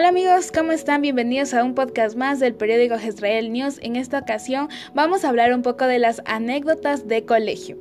Hola amigos, ¿cómo están? Bienvenidos a un podcast más del periódico Israel News. En esta ocasión vamos a hablar un poco de las anécdotas de colegio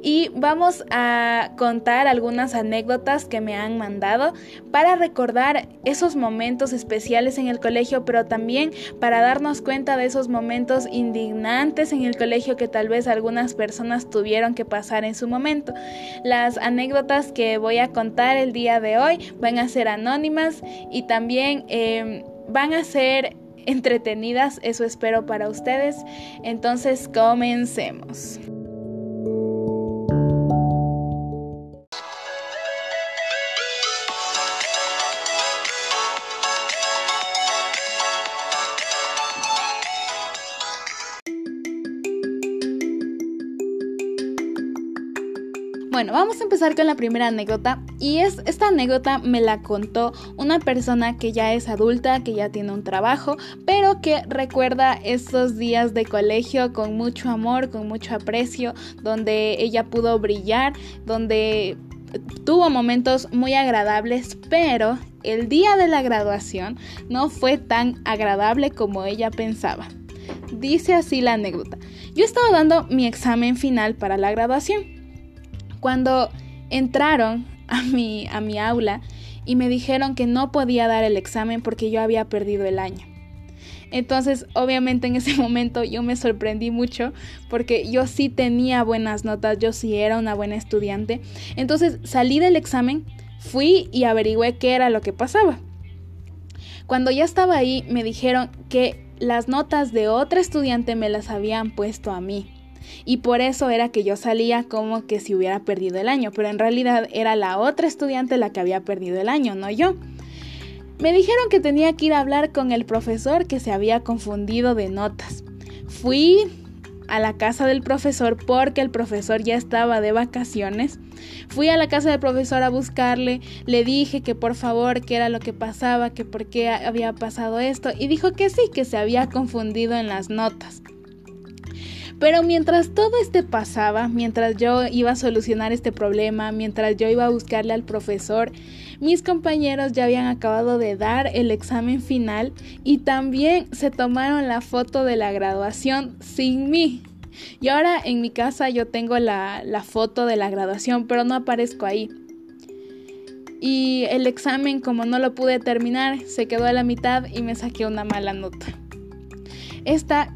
y vamos a contar algunas anécdotas que me han mandado para recordar esos momentos especiales en el colegio, pero también para darnos cuenta de esos momentos indignantes en el colegio que tal vez algunas personas tuvieron que pasar en su momento. Las anécdotas que voy a contar el día de hoy van a ser anónimas y también Em, van a ser entretenidas, eso espero para ustedes. Entonces, comencemos. Bueno, vamos a empezar con la primera anécdota y es esta anécdota me la contó una persona que ya es adulta, que ya tiene un trabajo, pero que recuerda estos días de colegio con mucho amor, con mucho aprecio, donde ella pudo brillar, donde tuvo momentos muy agradables, pero el día de la graduación no fue tan agradable como ella pensaba. Dice así la anécdota. Yo estaba dando mi examen final para la graduación cuando entraron a mi, a mi aula y me dijeron que no podía dar el examen porque yo había perdido el año. Entonces, obviamente en ese momento yo me sorprendí mucho porque yo sí tenía buenas notas, yo sí era una buena estudiante. Entonces salí del examen, fui y averigüé qué era lo que pasaba. Cuando ya estaba ahí, me dijeron que las notas de otra estudiante me las habían puesto a mí y por eso era que yo salía como que si hubiera perdido el año, pero en realidad era la otra estudiante la que había perdido el año, no yo. Me dijeron que tenía que ir a hablar con el profesor que se había confundido de notas. Fui a la casa del profesor porque el profesor ya estaba de vacaciones. Fui a la casa del profesor a buscarle, le dije que por favor, qué era lo que pasaba, que por qué había pasado esto y dijo que sí, que se había confundido en las notas. Pero mientras todo este pasaba, mientras yo iba a solucionar este problema, mientras yo iba a buscarle al profesor, mis compañeros ya habían acabado de dar el examen final y también se tomaron la foto de la graduación sin mí. Y ahora en mi casa yo tengo la, la foto de la graduación, pero no aparezco ahí. Y el examen, como no lo pude terminar, se quedó a la mitad y me saqué una mala nota. Esta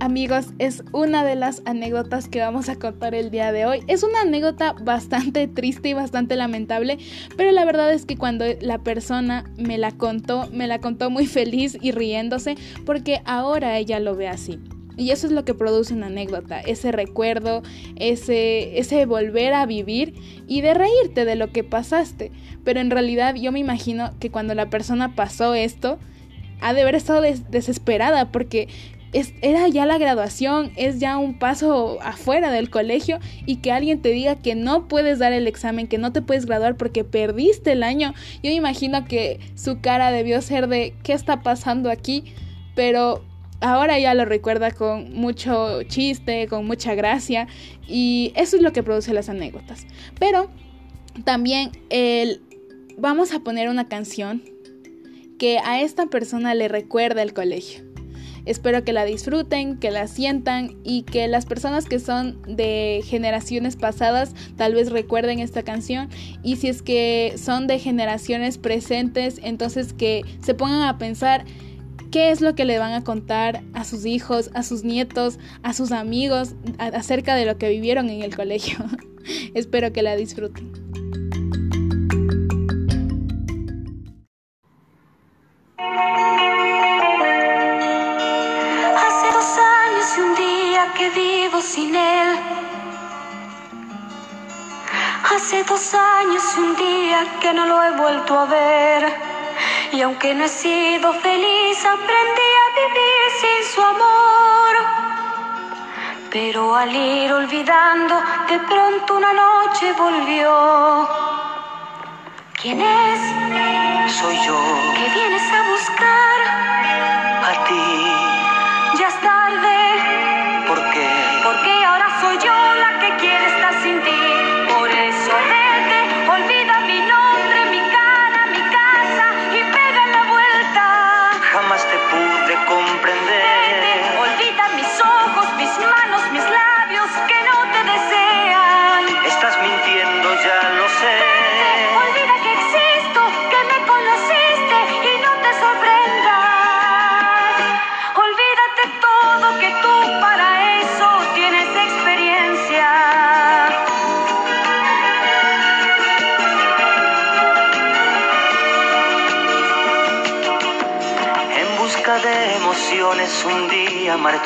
amigos, es una de las anécdotas que vamos a contar el día de hoy. Es una anécdota bastante triste y bastante lamentable, pero la verdad es que cuando la persona me la contó, me la contó muy feliz y riéndose porque ahora ella lo ve así. Y eso es lo que produce una anécdota, ese recuerdo, ese, ese volver a vivir y de reírte de lo que pasaste. Pero en realidad yo me imagino que cuando la persona pasó esto, ha de haber estado desesperada porque era ya la graduación, es ya un paso afuera del colegio y que alguien te diga que no puedes dar el examen, que no te puedes graduar porque perdiste el año. Yo me imagino que su cara debió ser de ¿qué está pasando aquí? Pero ahora ya lo recuerda con mucho chiste, con mucha gracia y eso es lo que produce las anécdotas. Pero también el, vamos a poner una canción que a esta persona le recuerda el colegio. Espero que la disfruten, que la sientan y que las personas que son de generaciones pasadas tal vez recuerden esta canción y si es que son de generaciones presentes, entonces que se pongan a pensar qué es lo que le van a contar a sus hijos, a sus nietos, a sus amigos acerca de lo que vivieron en el colegio. Espero que la disfruten. Aunque no he sido feliz, aprendí a vivir sin su amor. Pero al ir olvidando, de pronto una noche volvió. ¿Quién es? Soy yo. ¿Qué vienes a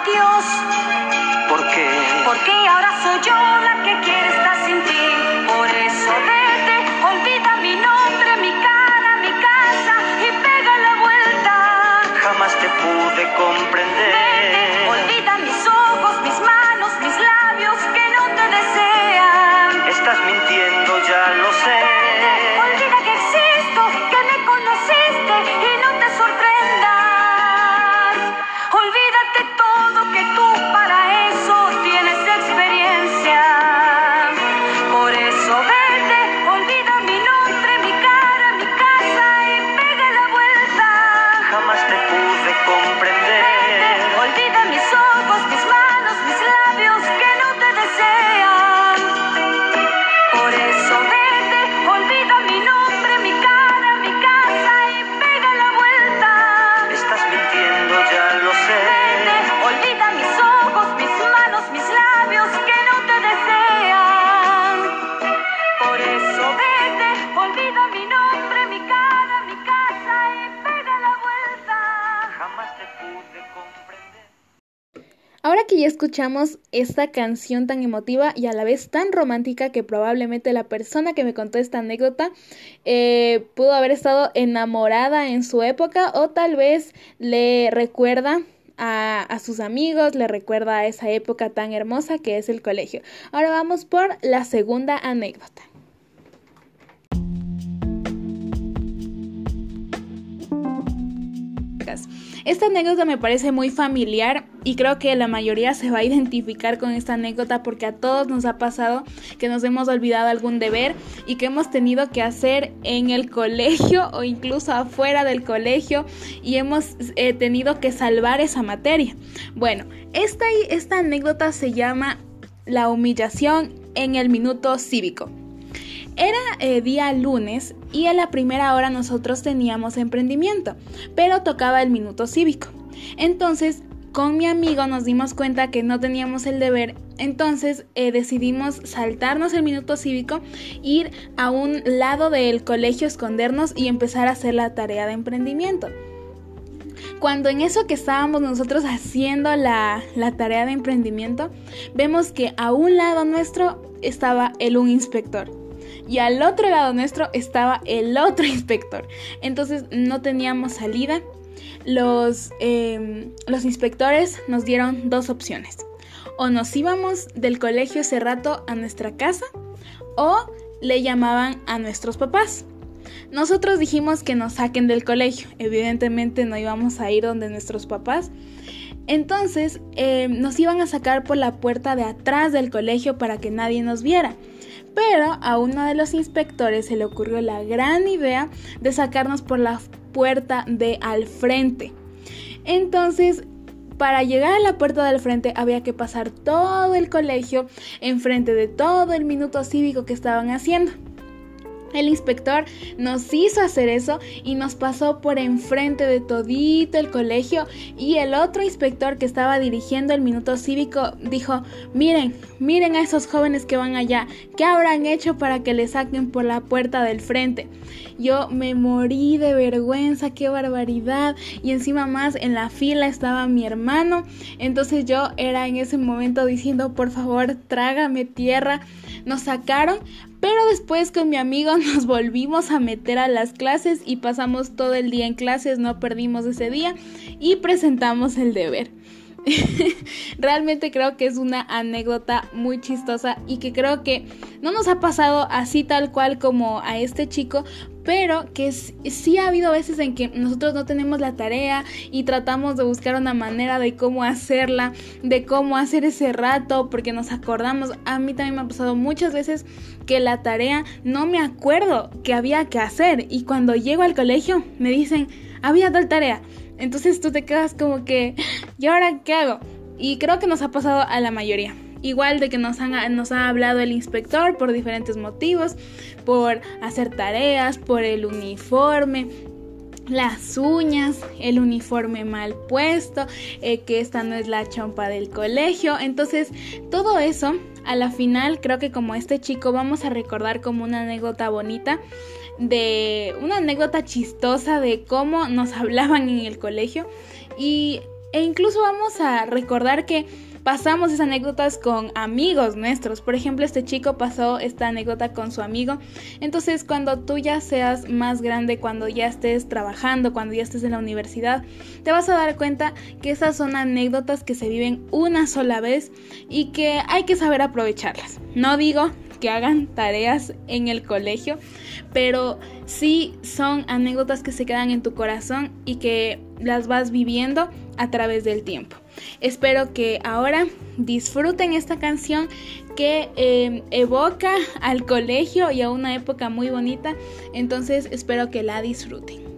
Adiós, Porque porque ahora soy yo la que quiere estar sin ti. Por eso vete, olvida mi nombre, mi cara, mi casa y pega la vuelta. jamás te pude comprender. Ya escuchamos esta canción tan emotiva y a la vez tan romántica que probablemente la persona que me contó esta anécdota eh, pudo haber estado enamorada en su época o tal vez le recuerda a, a sus amigos, le recuerda a esa época tan hermosa que es el colegio. Ahora vamos por la segunda anécdota. Esta anécdota me parece muy familiar y creo que la mayoría se va a identificar con esta anécdota porque a todos nos ha pasado que nos hemos olvidado algún deber y que hemos tenido que hacer en el colegio o incluso afuera del colegio y hemos eh, tenido que salvar esa materia. Bueno, esta, esta anécdota se llama La humillación en el minuto cívico. Era eh, día lunes y a la primera hora nosotros teníamos emprendimiento, pero tocaba el minuto cívico. Entonces, con mi amigo nos dimos cuenta que no teníamos el deber, entonces eh, decidimos saltarnos el minuto cívico, ir a un lado del colegio, escondernos y empezar a hacer la tarea de emprendimiento. Cuando en eso que estábamos nosotros haciendo la, la tarea de emprendimiento, vemos que a un lado nuestro estaba el un inspector y al otro lado nuestro estaba el otro inspector. Entonces no teníamos salida. Los, eh, los inspectores nos dieron dos opciones. O nos íbamos del colegio ese rato a nuestra casa o le llamaban a nuestros papás. Nosotros dijimos que nos saquen del colegio. Evidentemente no íbamos a ir donde nuestros papás. Entonces eh, nos iban a sacar por la puerta de atrás del colegio para que nadie nos viera. Pero a uno de los inspectores se le ocurrió la gran idea de sacarnos por la puerta de al frente. Entonces, para llegar a la puerta del frente había que pasar todo el colegio enfrente de todo el minuto cívico que estaban haciendo. El inspector nos hizo hacer eso y nos pasó por enfrente de todito el colegio y el otro inspector que estaba dirigiendo el minuto cívico dijo, miren, miren a esos jóvenes que van allá, ¿qué habrán hecho para que le saquen por la puerta del frente? Yo me morí de vergüenza, qué barbaridad. Y encima más en la fila estaba mi hermano, entonces yo era en ese momento diciendo, por favor, trágame tierra, nos sacaron, pero después con mi amigo nos volvimos a meter a las clases y pasamos todo el día en clases, no perdimos ese día y presentamos el deber. Realmente creo que es una anécdota muy chistosa y que creo que no nos ha pasado así tal cual como a este chico, pero que sí ha habido veces en que nosotros no tenemos la tarea y tratamos de buscar una manera de cómo hacerla, de cómo hacer ese rato, porque nos acordamos. A mí también me ha pasado muchas veces que la tarea no me acuerdo que había que hacer y cuando llego al colegio me dicen, había tal tarea. Entonces tú te quedas como que, ¿y ahora qué hago? Y creo que nos ha pasado a la mayoría. Igual de que nos, han, nos ha hablado el inspector por diferentes motivos, por hacer tareas, por el uniforme, las uñas, el uniforme mal puesto, eh, que esta no es la chompa del colegio. Entonces, todo eso, a la final, creo que como este chico vamos a recordar como una anécdota bonita de una anécdota chistosa de cómo nos hablaban en el colegio y e incluso vamos a recordar que pasamos esas anécdotas con amigos nuestros. Por ejemplo, este chico pasó esta anécdota con su amigo. Entonces, cuando tú ya seas más grande, cuando ya estés trabajando, cuando ya estés en la universidad, te vas a dar cuenta que esas son anécdotas que se viven una sola vez y que hay que saber aprovecharlas. No digo que hagan tareas en el colegio, pero sí son anécdotas que se quedan en tu corazón y que las vas viviendo a través del tiempo. Espero que ahora disfruten esta canción que em, evoca al colegio y a una época muy bonita. Entonces espero que la disfruten.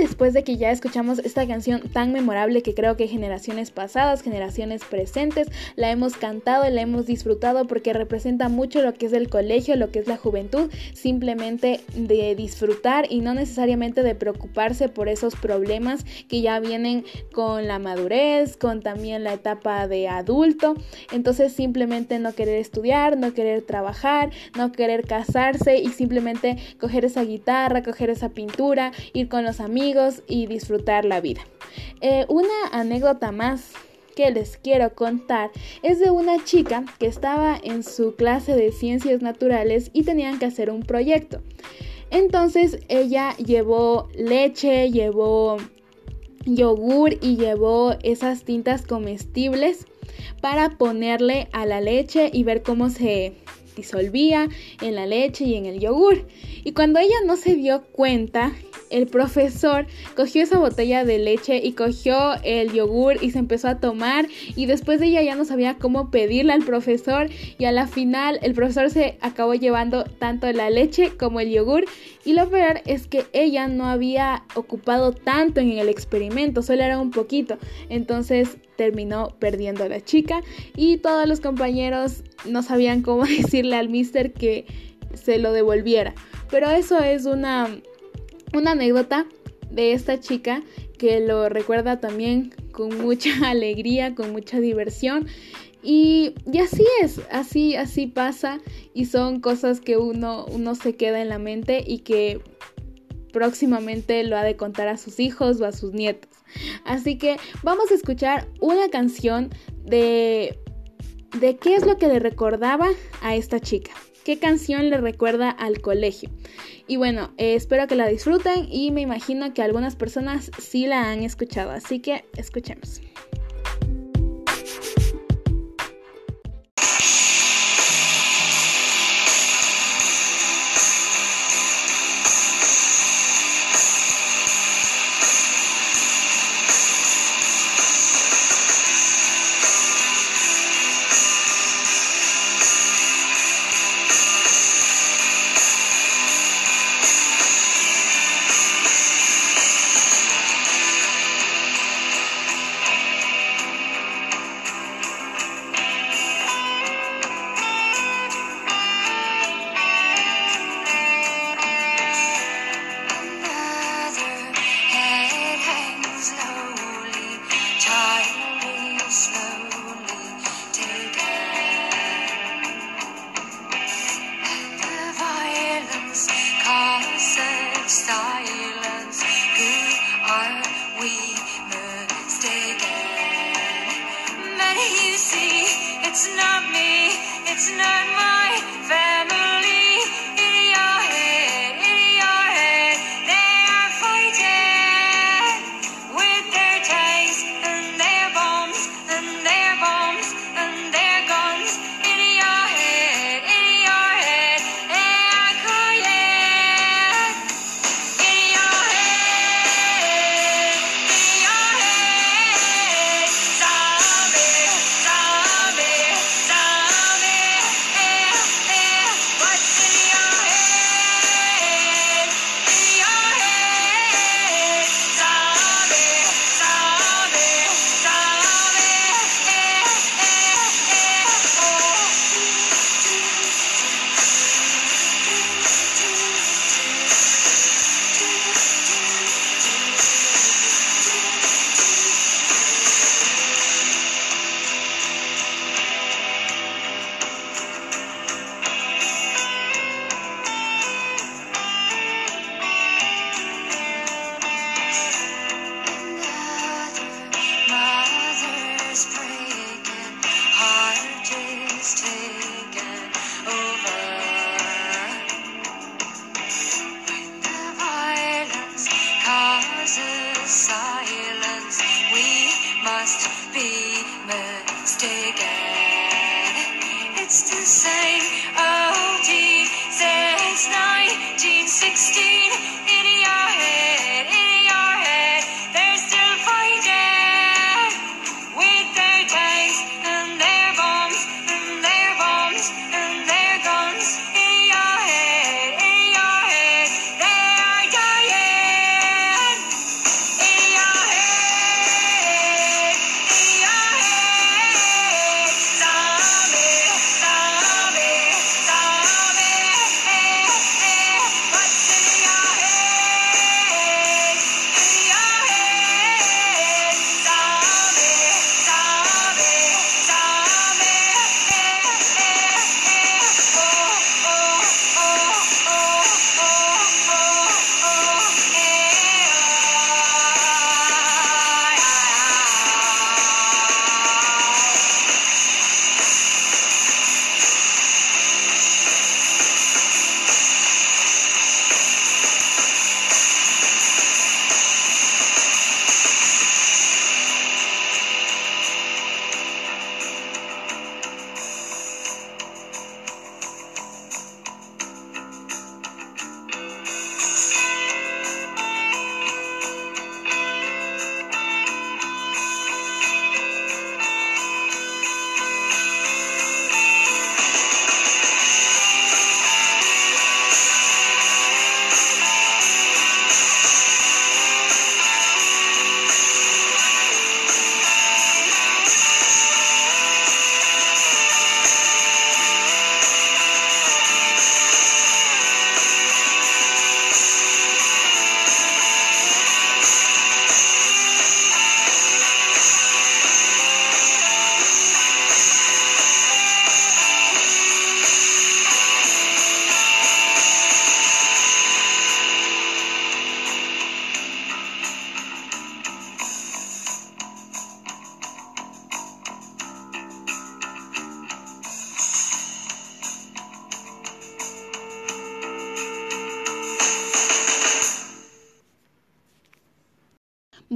Después de que ya escuchamos esta canción tan memorable que creo que generaciones pasadas, generaciones presentes, la hemos cantado y la hemos disfrutado porque representa mucho lo que es el colegio, lo que es la juventud, simplemente de disfrutar y no necesariamente de preocuparse por esos problemas que ya vienen con la madurez, con también la etapa de adulto. Entonces simplemente no querer estudiar, no querer trabajar, no querer casarse y simplemente coger esa guitarra, coger esa pintura ir con los y disfrutar la vida. Eh, una anécdota más que les quiero contar es de una chica que estaba en su clase de ciencias naturales y tenían que hacer un proyecto. Entonces ella llevó leche, llevó yogur y llevó esas tintas comestibles para ponerle a la leche y ver cómo se disolvía en la leche y en el yogur. Y cuando ella no se dio cuenta, el profesor cogió esa botella de leche y cogió el yogur y se empezó a tomar. Y después de ella ya no sabía cómo pedirle al profesor. Y a la final el profesor se acabó llevando tanto la leche como el yogur. Y lo peor es que ella no había ocupado tanto en el experimento, solo era un poquito, entonces terminó perdiendo a la chica y todos los compañeros no sabían cómo decirle al mister que se lo devolviera. Pero eso es una una anécdota de esta chica que lo recuerda también con mucha alegría, con mucha diversión. Y, y, así es, así, así pasa y son cosas que uno, uno se queda en la mente y que próximamente lo ha de contar a sus hijos o a sus nietos. Así que vamos a escuchar una canción de, de qué es lo que le recordaba a esta chica. ¿Qué canción le recuerda al colegio? Y bueno, eh, espero que la disfruten y me imagino que algunas personas sí la han escuchado, así que escuchemos.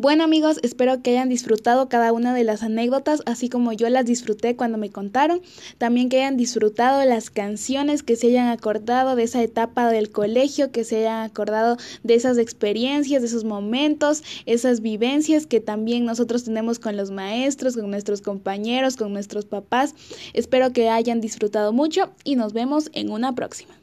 Bueno amigos, espero que hayan disfrutado cada una de las anécdotas, así como yo las disfruté cuando me contaron. También que hayan disfrutado las canciones, que se hayan acordado de esa etapa del colegio, que se hayan acordado de esas experiencias, de esos momentos, esas vivencias que también nosotros tenemos con los maestros, con nuestros compañeros, con nuestros papás. Espero que hayan disfrutado mucho y nos vemos en una próxima.